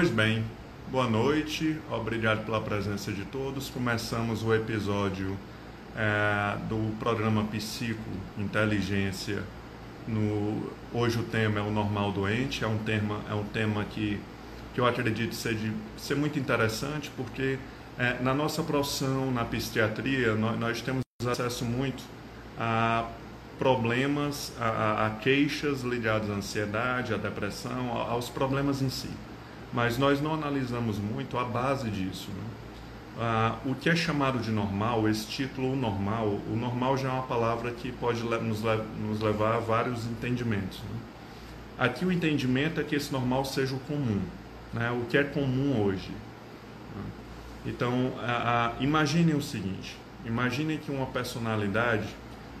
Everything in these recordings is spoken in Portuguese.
Pois bem, boa noite, obrigado pela presença de todos. Começamos o episódio é, do programa Psico Inteligência. No, hoje o tema é o normal doente, é um tema, é um tema que, que eu acredito ser, de, ser muito interessante porque é, na nossa profissão, na psiquiatria, nós, nós temos acesso muito a problemas, a, a, queixas ligadas à ansiedade, à depressão, aos problemas em si. Mas nós não analisamos muito a base disso. Né? Ah, o que é chamado de normal, esse título normal, o normal já é uma palavra que pode nos, nos levar a vários entendimentos. Né? Aqui o entendimento é que esse normal seja o comum, né? o que é comum hoje. Né? Então, a, a, imaginem o seguinte: imaginem que uma personalidade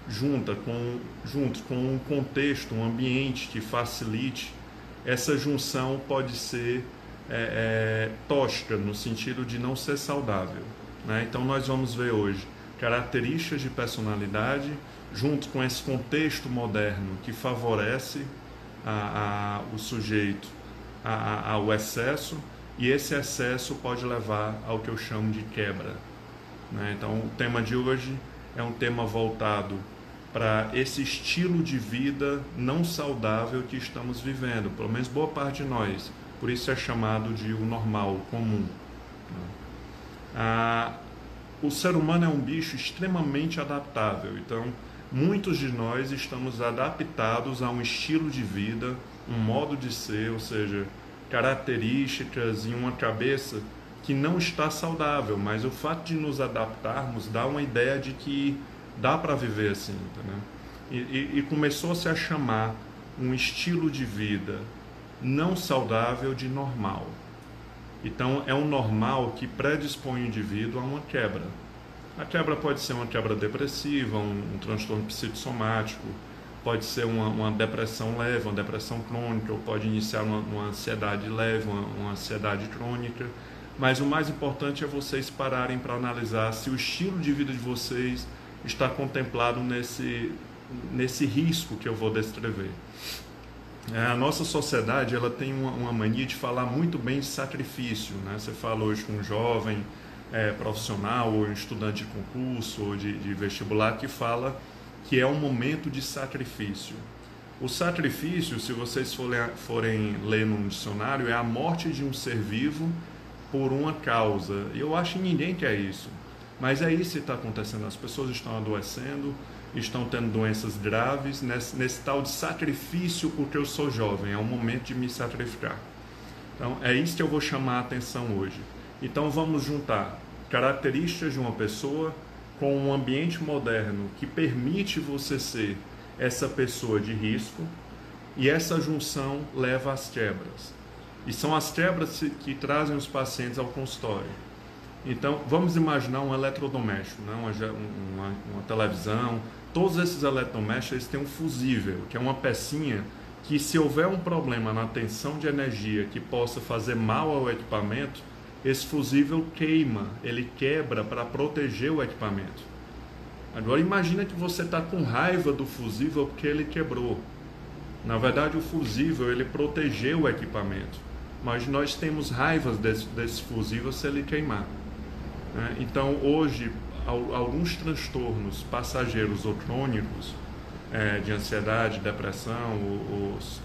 junta com, junto com um contexto, um ambiente que facilite, essa junção pode ser é, é, tóxica, no sentido de não ser saudável. Né? Então, nós vamos ver hoje características de personalidade, junto com esse contexto moderno que favorece a, a, o sujeito a, ao excesso, e esse excesso pode levar ao que eu chamo de quebra. Né? Então, o tema de hoje é um tema voltado para esse estilo de vida não saudável que estamos vivendo, pelo menos boa parte de nós. Por isso é chamado de o normal, o comum. Ah, o ser humano é um bicho extremamente adaptável, então muitos de nós estamos adaptados a um estilo de vida, um modo de ser, ou seja, características e uma cabeça que não está saudável, mas o fato de nos adaptarmos dá uma ideia de que dá para viver assim, entendeu? E, e, e começou-se a chamar um estilo de vida não saudável de normal. Então, é um normal que predispõe o indivíduo a uma quebra. A quebra pode ser uma quebra depressiva, um, um transtorno psicossomático, pode ser uma, uma, depressão leve, uma depressão crônica, ou pode iniciar uma, uma ansiedade leve, uma, uma ansiedade crônica. Mas o mais importante é vocês pararem para analisar se o estilo de vida de vocês está contemplado nesse, nesse risco que eu vou descrever. É, a nossa sociedade ela tem uma, uma, mania de falar muito bem de sacrifício. Né? Você fala hoje com um jovem é, profissional, ou estudante de concurso, ou de, de vestibular, que fala que é um momento de sacrifício. O sacrifício, se vocês forem, forem ler num dicionário, é a morte de um ser vivo por uma causa. Eu acho que ninguém quer isso. Mas é isso que está acontecendo. As pessoas estão adoecendo, estão tendo doenças graves, nesse, nesse tal de sacrifício porque eu sou jovem. É um momento de me sacrificar. Então, é isso que eu vou chamar a atenção hoje. Então, vamos juntar características de uma pessoa com um ambiente moderno que permite você ser essa pessoa de risco, e essa junção leva às quebras. E são as quebras que trazem os pacientes ao consultório. Então, vamos imaginar um eletrodoméstico, né? uma, uma, uma televisão. Todos esses eletrodomésticos têm um fusível, que é uma pecinha que, se houver um problema na tensão de energia que possa fazer mal ao equipamento, esse fusível queima, ele quebra para proteger o equipamento. Agora, imagina que você está com raiva do fusível porque ele quebrou. Na verdade, o fusível ele protegeu o equipamento, mas nós temos raivas desse, desse fusível se ele queimar. Né? Então, hoje, alguns transtornos passageiros ou crônicos é, de ansiedade, depressão, os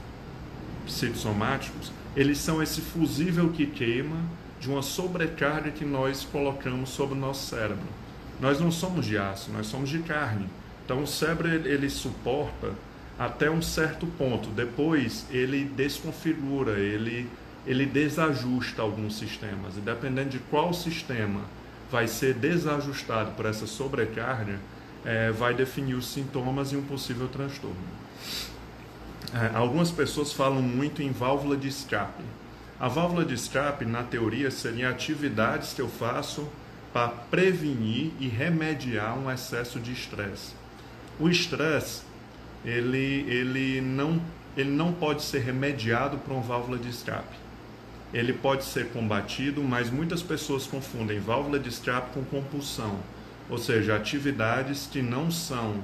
psicossomáticos, eles são esse fusível que queima de uma sobrecarga que nós colocamos sobre o nosso cérebro. Nós não somos de aço, nós somos de carne. Então o cérebro ele, suporta até um certo ponto. Depois ele desconfigura, ele ele desajusta alguns sistemas. E dependendo de qual sistema vai ser desajustado por essa sobrecarga, é, vai definir os sintomas e um possível transtorno. É, algumas pessoas falam muito em válvula de escape. A válvula de escape, na teoria, seriam atividades que eu faço para prevenir e remediar um excesso de estresse. O estresse, ele, ele, não, ele não pode ser remediado por uma válvula de escape ele pode ser combatido, mas muitas pessoas confundem válvula de escape com compulsão, ou seja, atividades que não são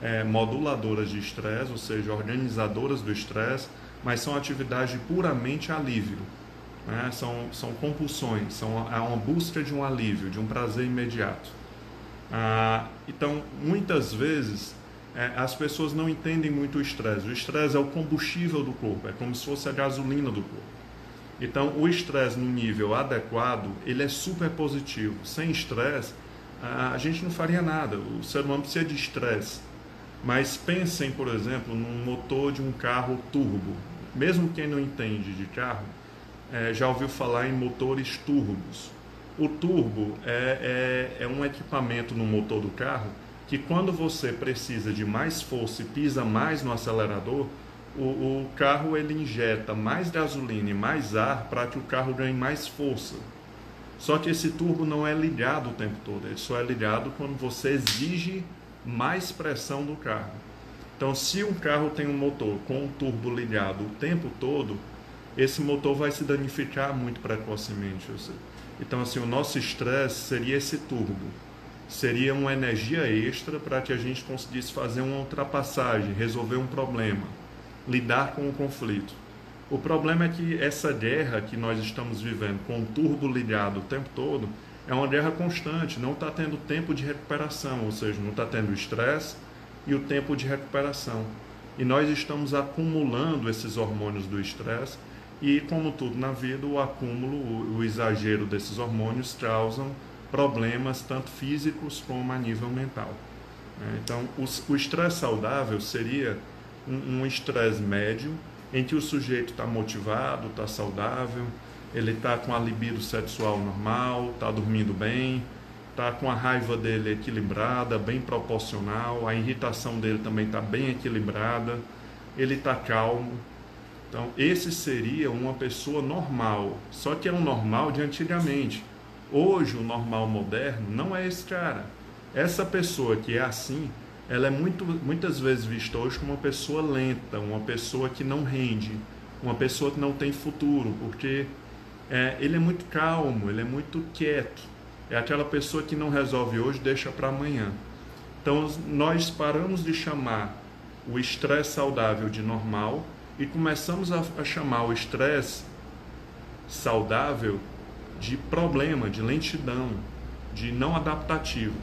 é, moduladoras de estresse, ou seja, organizadoras do estresse, mas são atividades de puramente alívio. Né? São, são compulsões, são é uma busca de um alívio, de um prazer imediato. Ah, então, muitas vezes, é, as pessoas não entendem muito o estresse. O estresse é o combustível do corpo, é como se fosse a gasolina do corpo. Então, o estresse no nível adequado, ele é super positivo. Sem estresse, a gente não faria nada. O ser humano precisa de estresse. Mas pensem, por exemplo, num motor de um carro turbo. Mesmo quem não entende de carro, é, já ouviu falar em motores turbos. O turbo é, é, é um equipamento no motor do carro que quando você precisa de mais força e pisa mais no acelerador, o, o carro ele injeta mais gasolina e mais ar para que o carro ganhe mais força. Só que esse turbo não é ligado o tempo todo, ele só é ligado quando você exige mais pressão do carro. Então, se um carro tem um motor com o turbo ligado o tempo todo, esse motor vai se danificar muito precocemente. Então, assim, o nosso estresse seria esse turbo. Seria uma energia extra para que a gente conseguisse fazer uma ultrapassagem, resolver um problema, lidar com o conflito. O problema é que essa guerra que nós estamos vivendo com o turbo ligado o tempo todo é uma guerra constante, não está tendo tempo de recuperação, ou seja, não está tendo estresse e o tempo de recuperação. E nós estamos acumulando esses hormônios do estresse e, como tudo na vida, o acúmulo, o, exagero desses hormônios causam problemas tanto físicos como a nível mental. Né? Então, o estresse saudável seria um estresse médio em que o sujeito está motivado, está saudável, ele está com a libido sexual normal, está dormindo bem, está com a raiva dele equilibrada, bem proporcional, a irritação dele também está bem equilibrada, ele está calmo. Então, esse seria uma pessoa normal, só que é um normal de antigamente. Hoje, o normal moderno não é esse cara. Essa pessoa que é assim, ela é muito, muitas vezes vista hoje como uma pessoa lenta, uma pessoa que não rende, uma pessoa que não tem futuro, porque é, ele é muito calmo, ele é muito quieto. É aquela pessoa que não resolve hoje, deixa para amanhã. Então, nós paramos de chamar o estresse saudável de normal e começamos a, a chamar o estresse saudável de problema, de lentidão, de não adaptativo.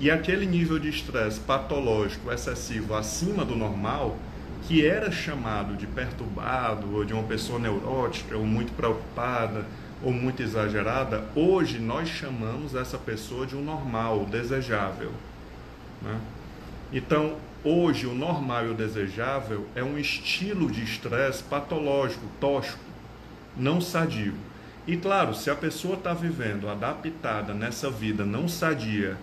E aquele nível de estresse patológico excessivo acima do normal, que era chamado de perturbado, ou de uma pessoa neurótica, ou muito preocupada, ou muito exagerada, hoje nós chamamos essa pessoa de um normal, desejável. Né? Então, hoje, o normal e o desejável é um estilo de estresse patológico, tóxico, não sadio. E claro, se a pessoa está vivendo adaptada nessa vida não sadia,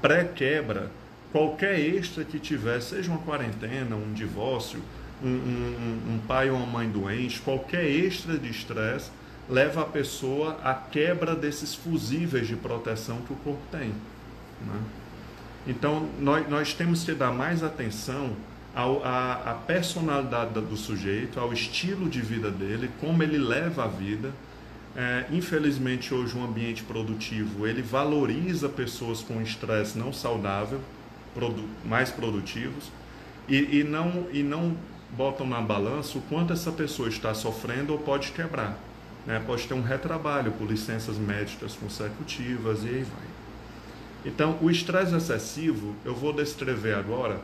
pré-quebra, qualquer extra que tiver, seja uma quarentena, um divórcio, um, um, um pai ou uma mãe doente, qualquer extra de estresse leva a pessoa à quebra desses fusíveis de proteção que o corpo tem. Né? Então, nós, nós temos que dar mais atenção ao, à, à personalidade do sujeito, ao estilo de vida dele, como ele leva a vida é, infelizmente, hoje, um ambiente produtivo ele valoriza pessoas com estresse não saudável, produ mais produtivos, e, e, não, e não botam na balança o quanto essa pessoa está sofrendo ou pode quebrar. Né? Pode ter um retrabalho por licenças médicas consecutivas e aí vai. Então, o estresse excessivo, eu vou descrever agora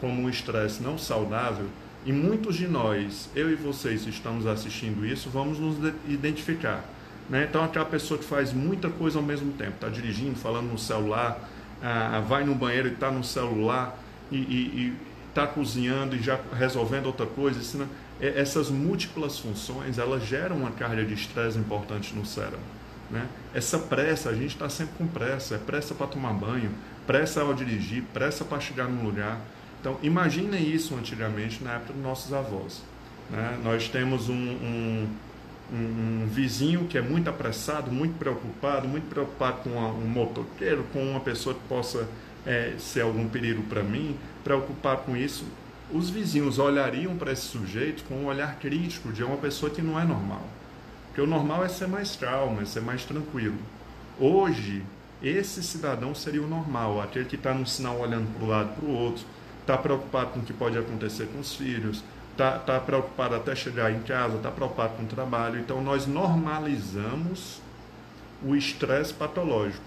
como um estresse não saudável, e muitos de nós, eu e vocês, estamos assistindo isso, vamos nos identificar. Né? Então, aquela pessoa que faz muita coisa ao mesmo tempo, está dirigindo, falando no celular, ah, vai no banheiro e está no celular, e está cozinhando e já resolvendo outra coisa. Assim, essas múltiplas funções, elas geram uma carga de estresse importante no cérebro. Né? Essa pressa, a gente está sempre com pressa, é pressa para tomar banho, pressa ao dirigir, pressa para chegar num lugar. Então, imaginem isso antigamente, na época dos nossos avós. Né? Nós temos um, um um, um, vizinho que é muito apressado, muito preocupado, muito preocupado com um motoqueiro, com uma pessoa que possa é, ser algum perigo para mim, preocupado com isso, os vizinhos olhariam para esse sujeito com um olhar crítico de uma pessoa que não é normal. Porque o normal é ser mais calmo, é ser mais tranquilo. Hoje, esse cidadão seria o normal, aquele que está no sinal olhando para o lado para o outro, está preocupado com o que pode acontecer com os filhos, está tá preocupado até chegar em casa, está preocupado com o trabalho. Então, nós normalizamos o estresse patológico,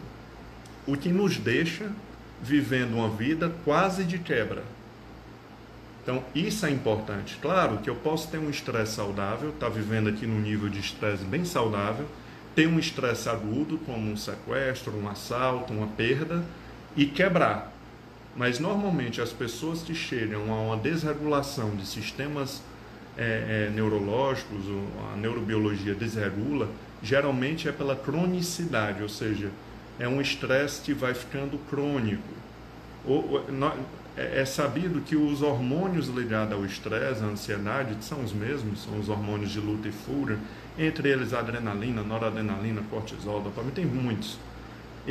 o que nos deixa vivendo uma vida quase de quebra. Então, isso é importante. Claro que eu posso ter um estresse saudável, estar tá vivendo aqui num nível de estresse bem saudável, ter um estresse agudo, como um sequestro, um assalto, uma perda, e quebrar. Mas normalmente as pessoas que chegam a uma desregulação de sistemas é, é, neurológicos, a neurobiologia desregula, geralmente é pela cronicidade, ou seja, é um estresse que vai ficando crônico. Ou, é, é sabido que os hormônios ligados ao estresse, à ansiedade, são os mesmos, são os hormônios de luta e fúria, entre eles adrenalina, noradrenalina, cortisol, dopamina, tem muitos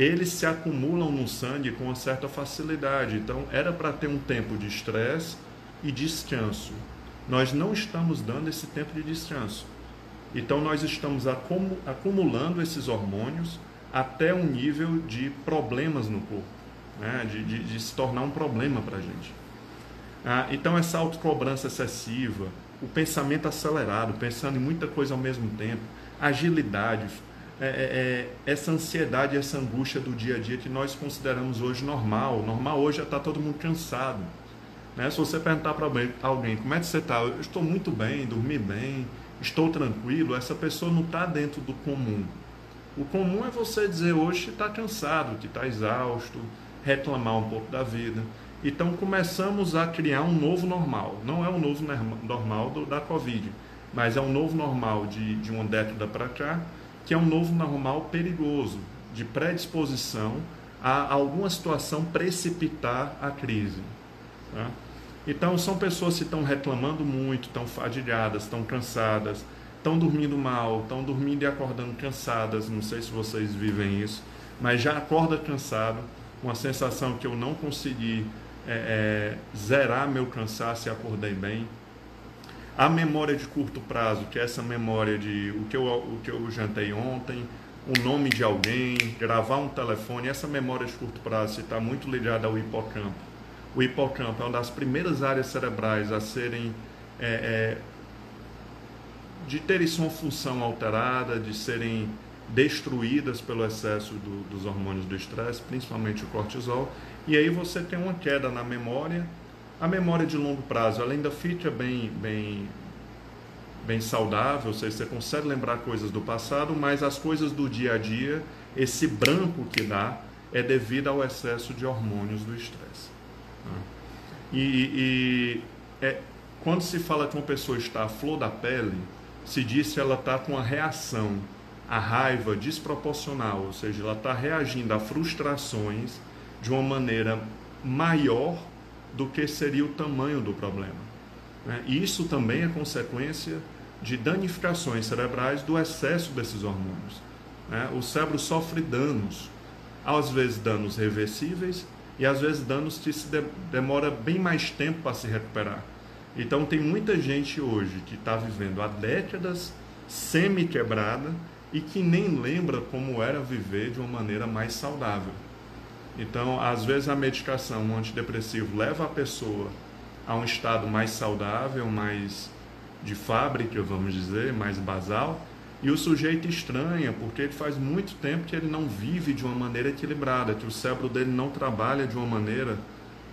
eles se acumulam no sangue com uma certa facilidade. Então, era para ter um tempo de estresse e descanso. Nós não estamos dando esse tempo de descanso. Então, nós estamos acumulando esses hormônios até um nível de problemas no corpo, né? de, de, de se tornar um problema para a gente. Ah, então, essa autocobrança excessiva, o pensamento acelerado, pensando em muita coisa ao mesmo tempo, agilidade, é, é, é, essa ansiedade, essa angústia do dia a dia que nós consideramos hoje normal. Normal hoje é estar todo mundo cansado. Né? Se você perguntar para alguém como é que você está, eu estou muito bem, dormi bem, estou tranquilo, essa pessoa não está dentro do comum. O comum é você dizer hoje que está cansado, que está exausto, reclamar um pouco da vida. Então começamos a criar um novo normal. Não é um novo normal do, da Covid, mas é um novo normal de, de uma década para cá que é um novo normal perigoso, de predisposição a alguma situação precipitar a crise. Tá? Então, são pessoas que estão reclamando muito, estão fadigadas, estão cansadas, estão dormindo mal, estão dormindo e acordando cansadas. Não sei se vocês vivem isso, mas já acorda cansado, uma sensação que eu não consegui é, é, zerar meu cansaço e acordei bem. A memória de curto prazo, que é essa memória de o que eu, o que eu jantei ontem, o nome de alguém, gravar um telefone, essa memória de curto prazo está muito ligada ao hipocampo. O hipocampo é uma das primeiras áreas cerebrais a serem é, é, de terem sua função alterada, de serem destruídas pelo excesso do, dos hormônios do estresse, principalmente o cortisol, e aí você tem uma queda na memória a memória de longo prazo ela ainda fica bem, bem, bem saudável, ou seja, você consegue lembrar coisas do passado, mas as coisas do dia a dia, esse branco que dá, é devido ao excesso de hormônios do estresse. Né? E, e é, quando se fala que uma pessoa está à flor da pele, se diz que ela está com uma reação à raiva desproporcional, ou seja, ela está reagindo a frustrações de uma maneira maior do que seria o tamanho do problema. Né? Isso também é consequência de danificações cerebrais do excesso desses hormônios. Né? O cérebro sofre danos, às vezes danos reversíveis e às vezes danos que se de demora bem mais tempo para se recuperar. Então tem muita gente hoje que está vivendo há décadas semi-quebrada e que nem lembra como era viver de uma maneira mais saudável. Então, às vezes a medicação, um antidepressivo, leva a pessoa a um estado mais saudável, mais de fábrica, vamos dizer, mais basal, e o sujeito estranha, porque ele faz muito tempo que ele não vive de uma maneira equilibrada, que o cérebro dele não trabalha de uma maneira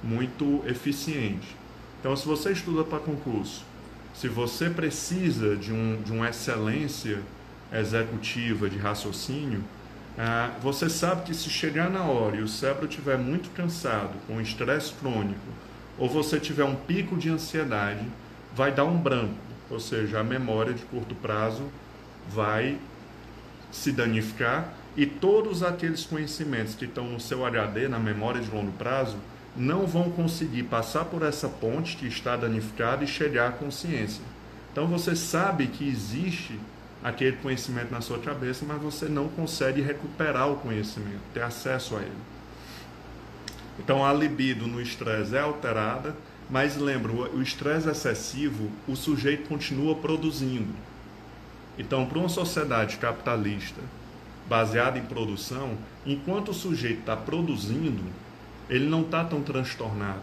muito eficiente. Então, se você estuda para concurso, se você precisa de, um, de uma excelência executiva de raciocínio, ah, você sabe que se chegar na hora e o cérebro estiver muito cansado, com estresse crônico, ou você tiver um pico de ansiedade, vai dar um branco, ou seja, a memória de curto prazo vai se danificar e todos aqueles conhecimentos que estão no seu HD, na memória de longo prazo, não vão conseguir passar por essa ponte que está danificada e chegar à consciência. Então você sabe que existe aquele conhecimento na sua cabeça, mas você não consegue recuperar o conhecimento, ter acesso a ele. Então a libido no estresse é alterada, mas lembra, o estresse excessivo, o sujeito continua produzindo. Então, para uma sociedade capitalista baseada em produção, enquanto o sujeito está produzindo, ele não está tão transtornado.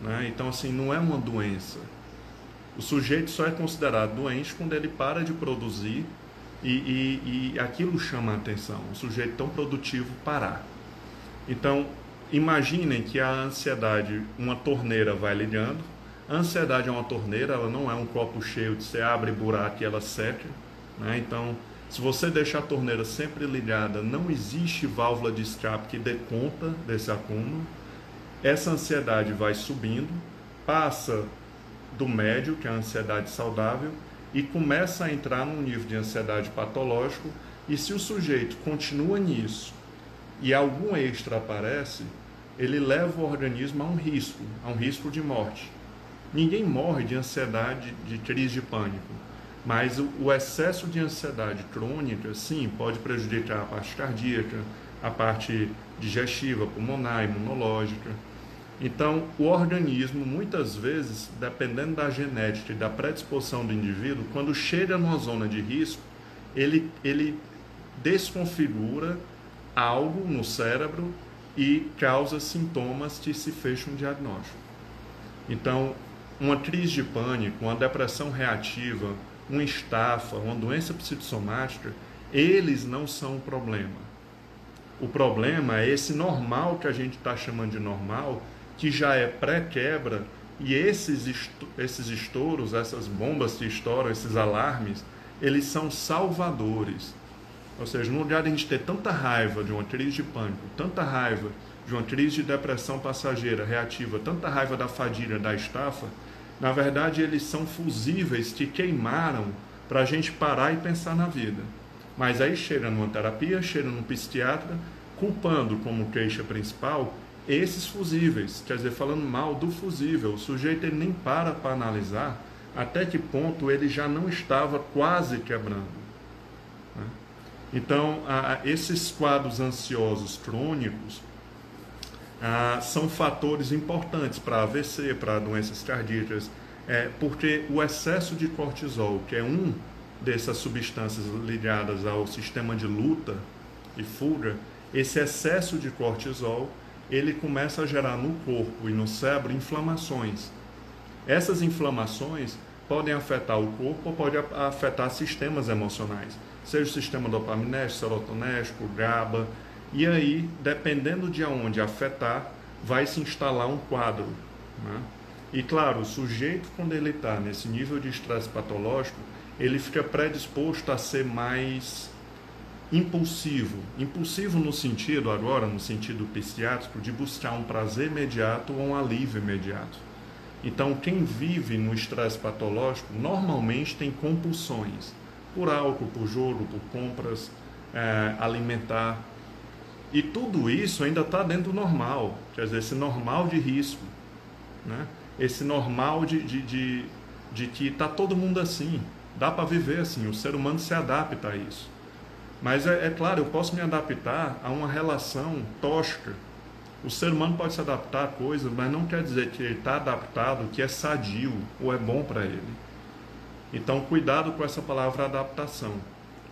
Né? Então, assim, não é uma doença O sujeito só é considerado doente quando ele para de produzir e, e, e aquilo chama a atenção. O sujeito tão produtivo parar. Então, imaginem que a ansiedade, uma torneira vai ligando. A ansiedade é uma torneira, ela não é um copo cheio de você abre buraco e ela seca. Né? Então, se você deixar a torneira sempre ligada, não existe válvula de escape que dê conta desse acúmulo. Essa ansiedade vai subindo, passa do médio, que é a ansiedade saudável, e começa a entrar num nível de ansiedade patológico. E se o sujeito continua nisso e algum extra aparece, ele leva o organismo a um risco, a um risco de morte. Ninguém morre de ansiedade, de crise de pânico, mas o, excesso de ansiedade crônica, sim, pode prejudicar a parte cardíaca, a parte digestiva, pulmonar, imunológica. Então, o organismo, muitas vezes, dependendo da genética e da predisposição do indivíduo, quando chega numa zona de risco, ele, ele desconfigura algo no cérebro e causa sintomas que se fecha um diagnóstico. Então, uma crise de pânico, uma depressão reativa, uma estafa, uma doença psicossomática, eles não são o problema. O problema é esse normal que a gente está chamando de normal, que já é pré-quebra, e esses, esses estouros, essas bombas que estouram, esses alarmes, eles são salvadores. Ou seja, no lugar de a gente ter tanta raiva de uma crise de pânico, tanta raiva de uma crise de depressão passageira reativa, tanta raiva da fadiga, da estafa, na verdade eles são fusíveis que queimaram para a gente parar e pensar na vida. Mas aí chega numa terapia, chega num psiquiatra, culpando como queixa principal esses fusíveis, quer dizer, falando mal do fusível. O sujeito ele nem para para analisar até que ponto ele já não estava quase quebrando. Né? Então, a, esses quadros ansiosos crônicos a, são fatores importantes para AVC, para doenças cardíacas, é, porque o excesso de cortisol, que é um dessas substâncias ligadas ao sistema de luta e fuga, esse excesso de cortisol ele começa a gerar no corpo e no cérebro inflamações. Essas inflamações podem afetar o corpo ou podem afetar sistemas emocionais, seja o sistema dopaminérgico, serotonérgico, GABA, e aí, dependendo de onde afetar, vai se instalar um quadro. Né? E claro, o sujeito, quando ele está nesse nível de estresse patológico, ele fica predisposto a ser mais impulsivo. Impulsivo no sentido, agora, no sentido psiquiátrico, de buscar um prazer imediato ou um alívio imediato. Então, quem vive no estresse patológico normalmente tem compulsões por álcool, por jogo, por compras, é, alimentar. E tudo isso ainda está dentro do normal, quer dizer, esse normal de risco, né? esse normal de, de, de, de que está todo mundo assim, dá para viver assim, o ser humano se adapta a isso. Mas é, é, claro, eu posso me adaptar a uma relação tóxica. O ser humano pode se adaptar a coisas, mas não quer dizer que ele está adaptado, que é sadio ou é bom para ele. Então, cuidado com essa palavra adaptação.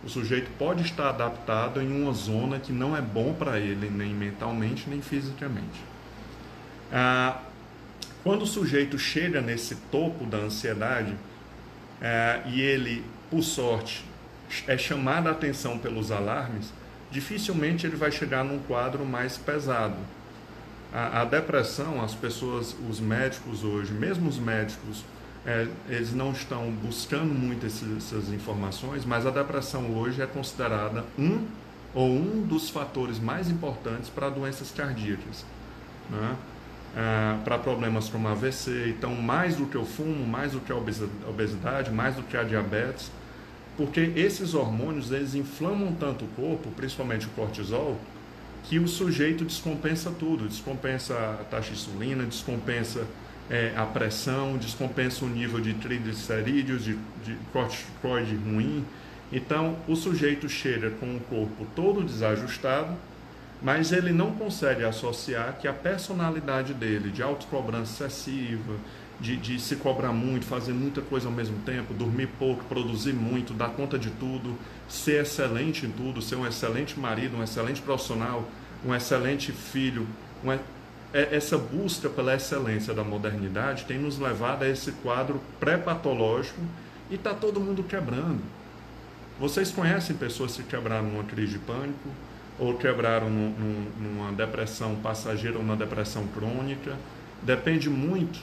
O sujeito pode estar adaptado em uma zona que não é bom para ele, nem mentalmente, nem fisicamente. Ah, quando o sujeito chega nesse topo da ansiedade ah, e ele, por sorte, é chamada a atenção pelos alarmes, dificilmente ele vai chegar num quadro mais pesado. A, a depressão, as pessoas, os médicos hoje, mesmo os médicos, é, eles não estão buscando muito esses, essas informações, mas a depressão hoje é considerada um ou um dos fatores mais importantes para doenças cardíacas, né? é, para problemas como AVC. Então, mais do que o fumo, mais do que a obesidade, mais do que a diabetes, porque esses hormônios eles inflamam tanto o corpo, principalmente o cortisol, que o sujeito descompensa tudo, descompensa a taxa de insulina, descompensa é, a pressão, descompensa o nível de triglicerídeos, de, de corticoide ruim. Então, o sujeito chega com o corpo todo desajustado, mas ele não consegue associar que a personalidade dele, de autocobrança excessiva, de, de se cobrar muito, fazer muita coisa ao mesmo tempo, dormir pouco, produzir muito, dar conta de tudo, ser excelente em tudo, ser um excelente marido, um excelente profissional, um excelente filho. Um, é, essa busca pela excelência da modernidade tem nos levado a esse quadro pré-patológico e está todo mundo quebrando. Vocês conhecem pessoas que quebraram numa crise de pânico, ou quebraram num, num, numa depressão passageira ou numa depressão crônica. Depende muito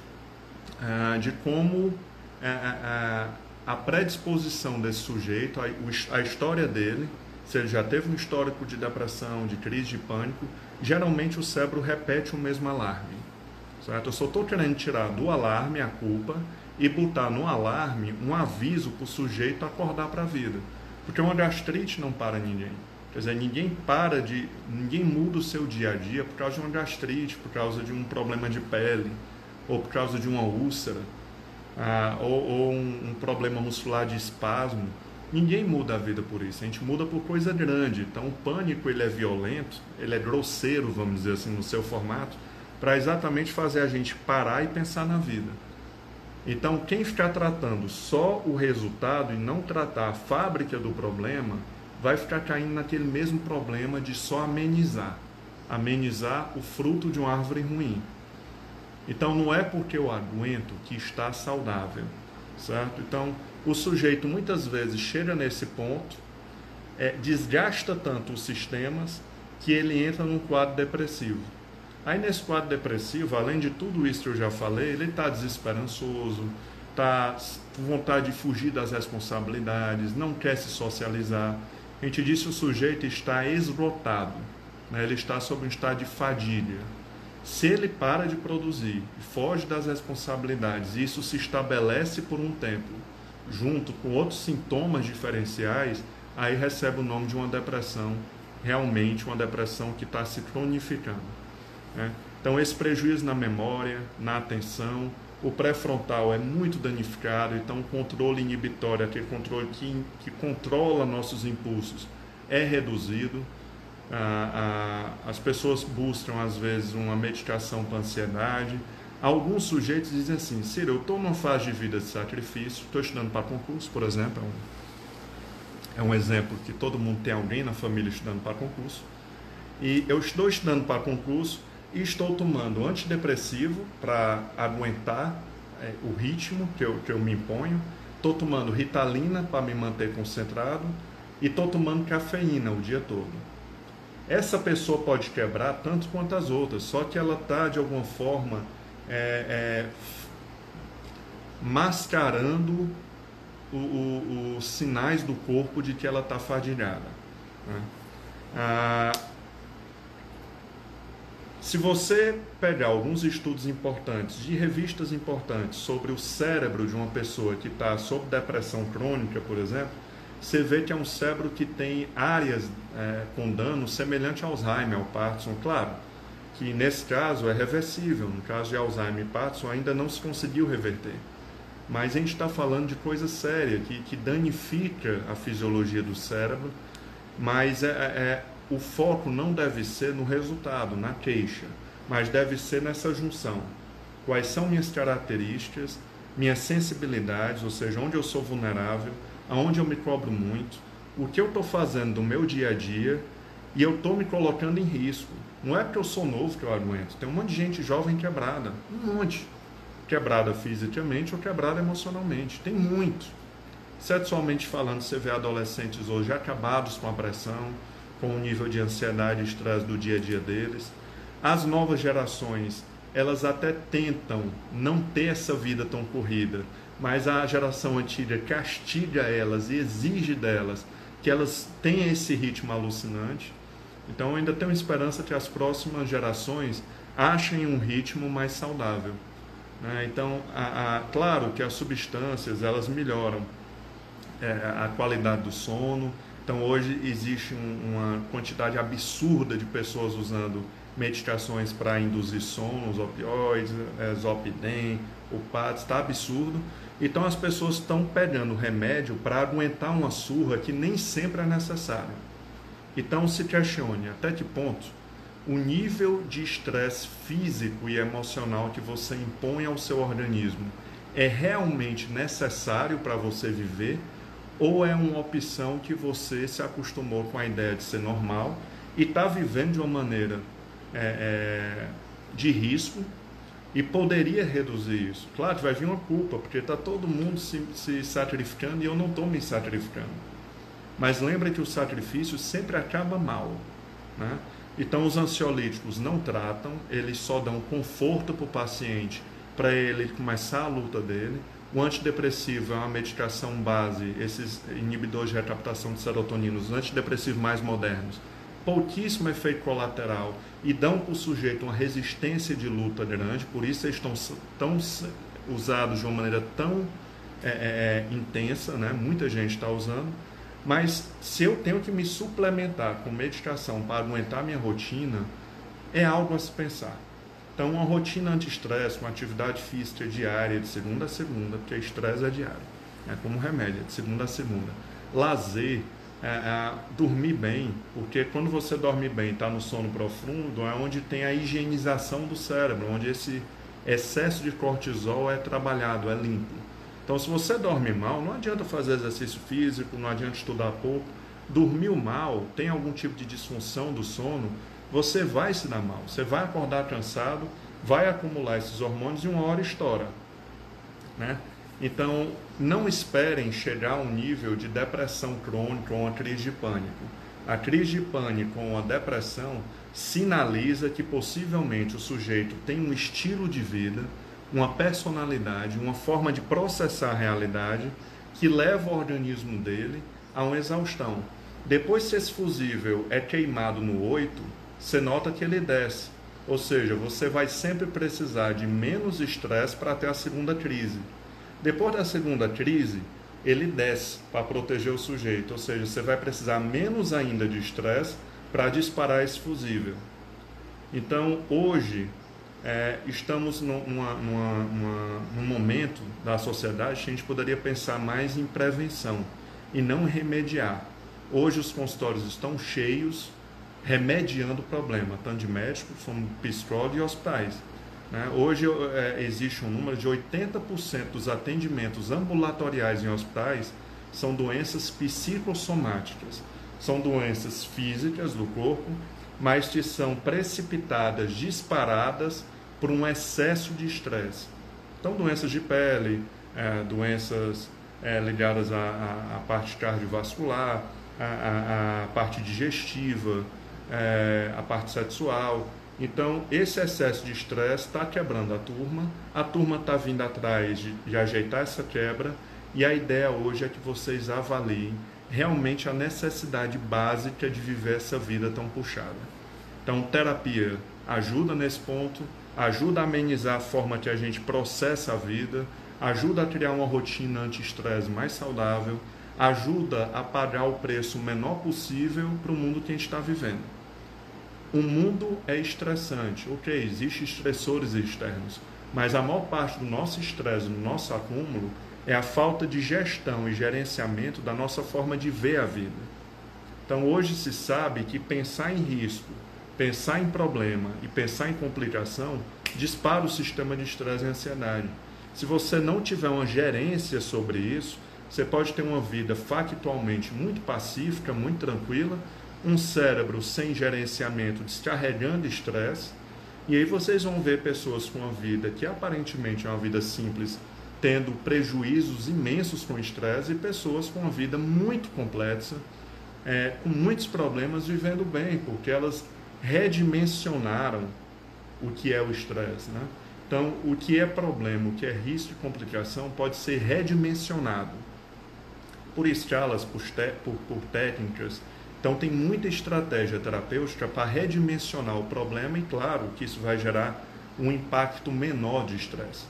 uh, de como uh, uh, a predisposição desse sujeito, a, a história dele, se ele já teve um histórico de depressão, de crise de pânico, geralmente o cérebro repete o mesmo alarme. Certo? Eu só estou querendo tirar do alarme a culpa e botar no alarme um aviso para o sujeito acordar para a vida. Porque uma gastrite não para ninguém. Quer dizer, ninguém para de. ninguém muda o seu dia a dia por causa de uma gastrite, por causa de um problema de pele, ou por causa de uma úlcera, ah, ou, ou um, um, problema muscular de espasmo. Ninguém muda a vida por isso, a gente muda por coisa grande. Então o pânico ele é violento, ele é grosseiro, vamos dizer assim, no seu formato, para exatamente fazer a gente parar e pensar na vida. Então, quem ficar tratando só o resultado e não tratar a fábrica do problema, vai ficar caindo naquele mesmo problema de só amenizar amenizar o fruto de uma árvore ruim. Então, não é porque eu aguento que está saudável, certo? Então, o sujeito muitas vezes chega nesse ponto, é, desgasta tanto os sistemas que ele entra num quadro depressivo. Aí nesse quadro depressivo, além de tudo isso que eu já falei, ele está desesperançoso, está com vontade de fugir das responsabilidades, não quer se socializar. A gente disse que o sujeito está esgotado, né? ele está sob um estado de fadiga. Se ele para de produzir, foge das responsabilidades, e isso se estabelece por um tempo, junto com outros sintomas diferenciais, aí recebe o nome de uma depressão, realmente uma depressão que está se cronificando. Né? Então, esse prejuízo na memória, na atenção, o pré-frontal é muito danificado, então o controle inibitório, aquele controle que, que controla nossos impulsos, é reduzido. Ah, ah, as pessoas buscam, às vezes, uma medicação para ansiedade. Alguns sujeitos dizem assim: Ciro, eu estou numa fase de vida de sacrifício, estou estudando para concurso, por exemplo. É um, é um exemplo que todo mundo tem alguém na família estudando para concurso. E eu estou estudando para concurso e estou tomando antidepressivo para aguentar é, o ritmo que eu, que eu me imponho. Estou tomando ritalina para me manter concentrado e estou tomando cafeína o dia todo. Essa pessoa pode quebrar tanto quanto as outras, só que ela está de alguma forma é, é, mascarando os sinais do corpo de que ela está fadigada. Né? Ah, se você pegar alguns estudos importantes, de revistas importantes, sobre o cérebro de uma pessoa que está sob depressão crônica, por exemplo, você vê que é um cérebro que tem áreas é, com dano semelhante ao Alzheimer, ao Parkinson. Claro que nesse caso é reversível, no caso de Alzheimer e Parkinson ainda não se conseguiu reverter. Mas a gente está falando de coisa séria, que, que danifica a fisiologia do cérebro, mas é, é o foco não deve ser no resultado, na queixa, mas deve ser nessa junção. Quais são minhas características, minhas sensibilidades, ou seja, onde eu sou vulnerável, aonde eu me cobro muito, o que eu estou fazendo no meu dia a dia e eu estou me colocando em risco. Não é porque eu sou novo que eu aguento. Tem um monte de gente jovem quebrada, um monte. Quebrada fisicamente ou quebrada emocionalmente. Tem muito. Sexualmente falando, você vê adolescentes hoje acabados com a pressão, com o nível de ansiedade e estresse do dia a dia deles. As novas gerações, elas até tentam não ter essa vida tão corrida, mas a geração antiga castiga elas e exige delas que elas tenham esse ritmo alucinante. Então eu ainda tenho esperança que as próximas gerações achem um ritmo mais saudável. Né? Então, a, a, claro que as substâncias elas melhoram é, a qualidade do sono, então hoje existe um, uma quantidade absurda de pessoas usando medicações para induzir sono, os opioides, é, Zopidem, o PAD, está absurdo. Então as pessoas estão pegando remédio para aguentar uma surra que nem sempre é necessária. Então se questione até que ponto o nível de estresse físico e emocional que você impõe ao seu organismo é realmente necessário para você viver ou é uma opção que você se acostumou com a ideia de ser normal e está vivendo de uma maneira é, é, de risco e poderia reduzir isso. Claro, vai vir uma culpa, porque está todo mundo se, se sacrificando e eu não estou me sacrificando. Mas lembre que o sacrifício sempre acaba mal. Né? Então, os ansiolíticos não tratam, eles só dão conforto para o paciente para ele começar a luta dele. O antidepressivo é uma medicação base, esses inibidores de recaptação de serotonina, os antidepressivos mais modernos, pouquíssimo efeito colateral e dão para o sujeito uma resistência de luta grande, por isso eles estão tão usados de uma maneira tão é, é, é intensa, né? muita gente está usando. Mas se eu tenho que me suplementar com medicação para aguentar minha rotina, é algo a se pensar. Então, uma rotina anti-estresse, uma atividade física diária, de segunda a segunda, porque estresse é diário, é como remédio, de segunda a segunda. Lazer, é, é, dormir bem, porque quando você dorme bem, está no sono profundo, é onde tem a higienização do cérebro, onde esse excesso de cortisol é trabalhado, é limpo. Então, se você dorme mal, não adianta fazer exercício físico, não adianta estudar pouco. Dormiu mal, tem algum tipo de disfunção do sono, você vai se dar mal. Você vai acordar cansado, vai acumular esses hormônios e uma hora estoura. Né? Então, não esperem chegar a um nível de depressão crônica ou uma crise de pânico. A crise de pânico ou a depressão sinaliza que possivelmente o sujeito tem um estilo de vida uma personalidade, uma forma de processar a realidade que leva o organismo dele a uma exaustão. Depois, se esse fusível é queimado no 8, você nota que ele desce. Ou seja, você vai sempre precisar de menos estresse para ter a segunda crise. Depois da segunda crise, ele desce para proteger o sujeito. Ou seja, você vai precisar menos ainda de estresse para disparar esse fusível. Então, hoje, é, estamos numa, numa, numa, num momento da sociedade que a gente poderia pensar mais em prevenção e não remediar. Hoje os consultórios estão cheios, remediando o problema, tanto de médicos como psicólogos e hospitais. Né? Hoje é, existe um número de 80% dos atendimentos ambulatoriais em hospitais são doenças psicossomáticas. São doenças físicas do corpo, mas que são precipitadas, disparadas por um excesso de estresse. Então, doenças de pele, é, doenças é, ligadas à, à, parte cardiovascular, à, à, à parte digestiva, é, à parte sexual. Então, esse excesso de estresse está quebrando a turma, a turma está vindo atrás de, de ajeitar essa quebra, e a ideia hoje é que vocês avaliem realmente a necessidade básica de viver essa vida tão puxada. Então, terapia ajuda nesse ponto, ajuda a amenizar a forma que a gente processa a vida, ajuda a criar uma rotina anti-estresse mais saudável, ajuda a pagar o preço menor possível para o mundo que a gente está vivendo. O mundo é estressante, ok, existem estressores externos, mas a maior parte do nosso estresse, do nosso acúmulo, é a falta de gestão e gerenciamento da nossa forma de ver a vida. Então hoje se sabe que pensar em risco, pensar em problema e pensar em complicação dispara o sistema de estresse e ansiedade. Se você não tiver uma gerência sobre isso, você pode ter uma vida factualmente muito pacífica, muito tranquila, um cérebro sem gerenciamento, descarregando estresse, e aí vocês vão ver pessoas com uma vida que aparentemente é uma vida simples, tendo prejuízos imensos com estresse, e pessoas com uma vida muito complexa, é, com muitos problemas, vivendo bem, porque elas redimensionaram o que é o estresse. Né? Então, o que é problema, o que é risco e complicação pode ser redimensionado por escalas, por, por, por técnicas. Então, tem muita estratégia terapêutica para redimensionar o problema e, claro, que isso vai gerar um impacto menor de estresse.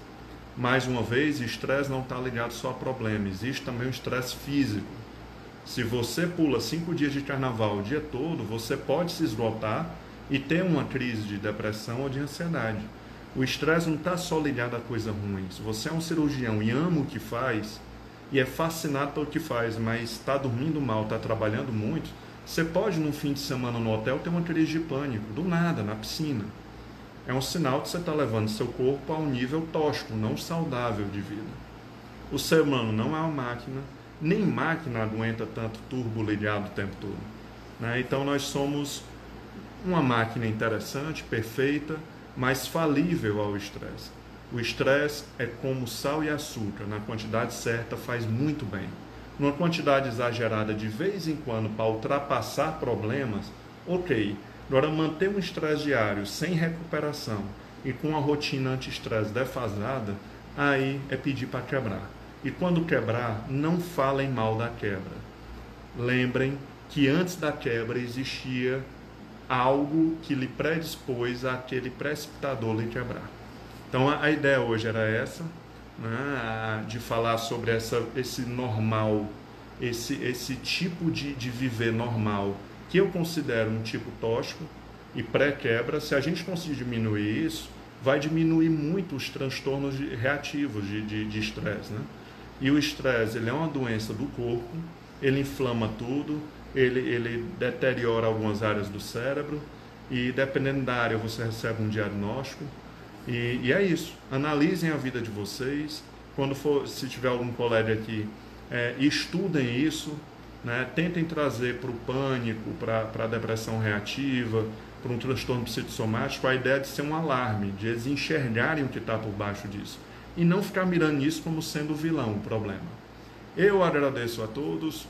Mais uma vez, estresse não está ligado só a problema, existe também o estresse físico. Se você pula cinco dias de carnaval o dia todo, você pode se esgotar e ter uma crise de depressão ou de ansiedade. O estresse não está só ligado a coisa ruim. Se você é um cirurgião e ama o que faz, e é fascinado pelo que faz, mas está dormindo mal, está trabalhando muito, você pode, num fim de semana no hotel, ter uma crise de pânico, do nada, na piscina. É um sinal que você está levando seu corpo a um nível tóxico, não saudável de vida. O ser humano não é uma máquina, nem máquina aguenta tanto turbo ligado o tempo todo. Né? Então nós somos uma máquina interessante, perfeita, mais falível ao estresse. O estresse é como sal e açúcar, na quantidade certa faz muito bem. Numa quantidade exagerada de vez em quando para ultrapassar problemas, ok. Agora, manter um estresse diário sem recuperação e com uma rotina anti-estresse defasada, aí é pedir para quebrar. E quando quebrar, não falem mal da quebra. Lembrem que antes da quebra existia algo que lhe predispôs àquele precipitador lhe quebrar. Então a, ideia hoje era essa, né, de falar sobre essa, esse normal, esse, esse tipo de, de viver normal, que eu considero um tipo tóxico e pré-quebra. Se a gente conseguir diminuir isso, vai diminuir muito os transtornos de, reativos de estresse. Né? E o estresse ele é uma doença do corpo, ele inflama tudo, ele, ele deteriora algumas áreas do cérebro e dependendo da área você recebe um diagnóstico. E, e, é isso. Analisem a vida de vocês. Quando for, se tiver algum colega aqui, é, estudem isso. Né? Tentem trazer para o pânico, para a depressão reativa, para um transtorno psicossomático, a ideia de ser um alarme, de eles enxergarem o que está por baixo disso. E não ficar mirando isso como sendo o vilão, o problema. Eu agradeço a todos.